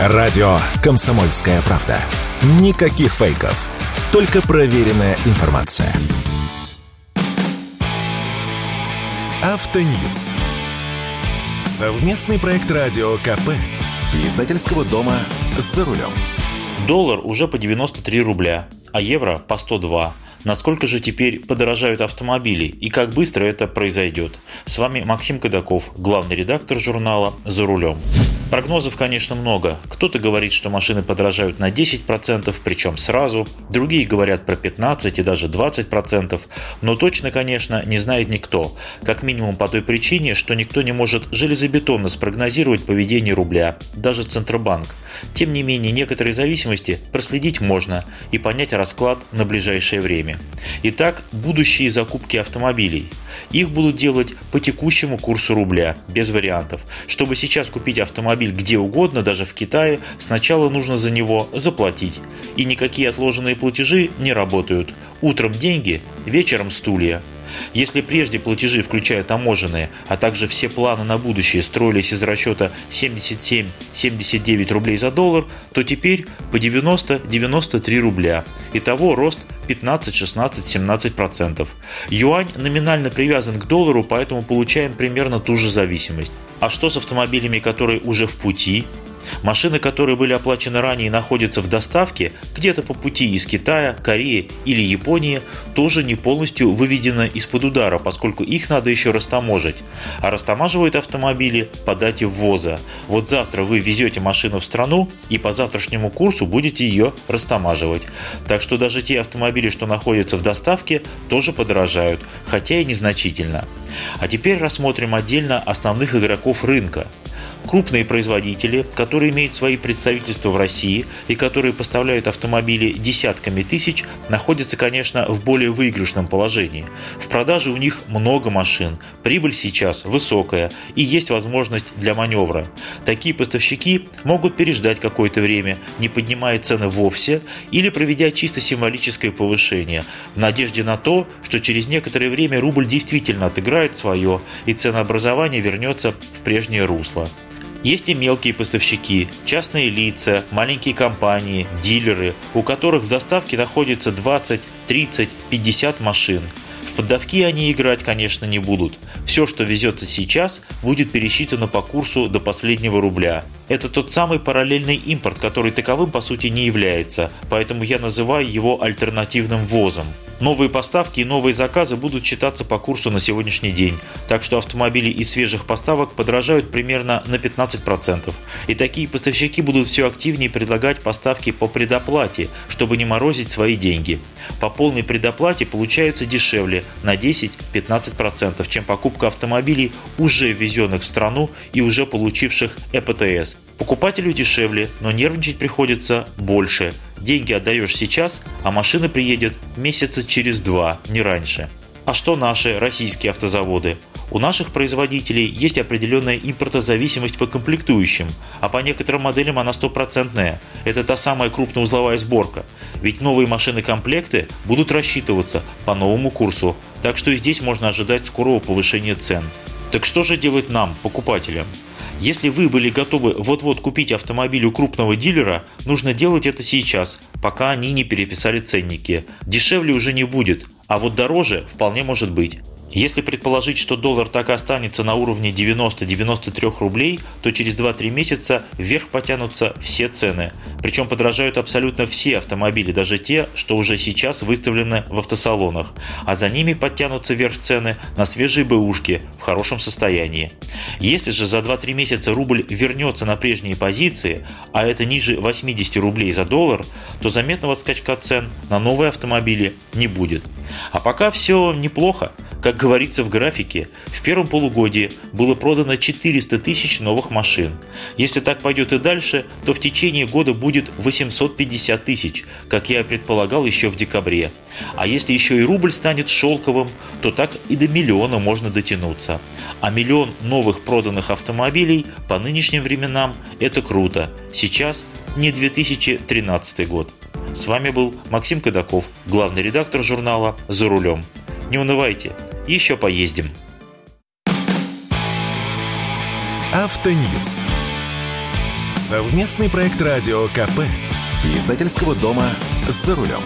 Радио «Комсомольская правда». Никаких фейков. Только проверенная информация. Автоньюз. Совместный проект радио КП. Издательского дома «За рулем». Доллар уже по 93 рубля, а евро по 102. Насколько же теперь подорожают автомобили и как быстро это произойдет? С вами Максим Кадаков, главный редактор журнала «За рулем». Прогнозов, конечно, много. Кто-то говорит, что машины подорожают на 10%, причем сразу. Другие говорят про 15 и даже 20%. Но точно, конечно, не знает никто. Как минимум по той причине, что никто не может железобетонно спрогнозировать поведение рубля, даже Центробанк. Тем не менее, некоторые зависимости проследить можно и понять расклад на ближайшее время. Итак, будущие закупки автомобилей. Их будут делать по текущему курсу рубля, без вариантов. Чтобы сейчас купить автомобиль где угодно, даже в Китае, сначала нужно за него заплатить. И никакие отложенные платежи не работают. Утром деньги, вечером стулья. Если прежде платежи, включая таможенные, а также все планы на будущее строились из расчета 77-79 рублей за доллар, то теперь по 90-93 рубля. Итого рост 15, 16, 17 процентов. Юань номинально привязан к доллару, поэтому получаем примерно ту же зависимость. А что с автомобилями, которые уже в пути? Машины, которые были оплачены ранее и находятся в доставке, где-то по пути из Китая, Кореи или Японии, тоже не полностью выведены из-под удара, поскольку их надо еще растаможить. А растамаживают автомобили по дате ввоза. Вот завтра вы везете машину в страну и по завтрашнему курсу будете ее растамаживать. Так что даже те автомобили, что находятся в доставке, тоже подорожают, хотя и незначительно. А теперь рассмотрим отдельно основных игроков рынка крупные производители, которые имеют свои представительства в России и которые поставляют автомобили десятками тысяч, находятся, конечно, в более выигрышном положении. В продаже у них много машин, прибыль сейчас высокая и есть возможность для маневра. Такие поставщики могут переждать какое-то время, не поднимая цены вовсе или проведя чисто символическое повышение, в надежде на то, что через некоторое время рубль действительно отыграет свое и ценообразование вернется в прежнее русло. Есть и мелкие поставщики, частные лица, маленькие компании, дилеры, у которых в доставке находится 20, 30, 50 машин. В поддавки они играть, конечно, не будут. Все, что везется сейчас, будет пересчитано по курсу до последнего рубля. Это тот самый параллельный импорт, который таковым по сути не является, поэтому я называю его альтернативным ввозом. Новые поставки и новые заказы будут считаться по курсу на сегодняшний день, так что автомобили из свежих поставок подорожают примерно на 15%. И такие поставщики будут все активнее предлагать поставки по предоплате, чтобы не морозить свои деньги. По полной предоплате получаются дешевле на 10-15%, чем покупка автомобилей, уже ввезенных в страну и уже получивших ЭПТС. Покупателю дешевле, но нервничать приходится больше. Деньги отдаешь сейчас, а машина приедет месяца через два, не раньше. А что наши российские автозаводы? У наших производителей есть определенная импортозависимость по комплектующим, а по некоторым моделям она стопроцентная. Это та самая крупноузловая сборка. Ведь новые машины-комплекты будут рассчитываться по новому курсу, так что и здесь можно ожидать скорого повышения цен. Так что же делать нам, покупателям? Если вы были готовы вот-вот купить автомобиль у крупного дилера, нужно делать это сейчас, пока они не переписали ценники. Дешевле уже не будет, а вот дороже вполне может быть. Если предположить, что доллар так и останется на уровне 90-93 рублей, то через 2-3 месяца вверх потянутся все цены. Причем подражают абсолютно все автомобили, даже те, что уже сейчас выставлены в автосалонах. А за ними подтянутся вверх цены на свежие бэушки в хорошем состоянии. Если же за 2-3 месяца рубль вернется на прежние позиции, а это ниже 80 рублей за доллар, то заметного скачка цен на новые автомобили не будет. А пока все неплохо. Как говорится в графике, в первом полугодии было продано 400 тысяч новых машин. Если так пойдет и дальше, то в течение года будет 850 тысяч, как я предполагал еще в декабре. А если еще и рубль станет шелковым, то так и до миллиона можно дотянуться. А миллион новых проданных автомобилей по нынешним временам – это круто. Сейчас не 2013 год. С вами был Максим Кадаков, главный редактор журнала «За рулем». Не унывайте, еще поездим. Автоньюз. Совместный проект радио КП. Издательского дома «За рулем».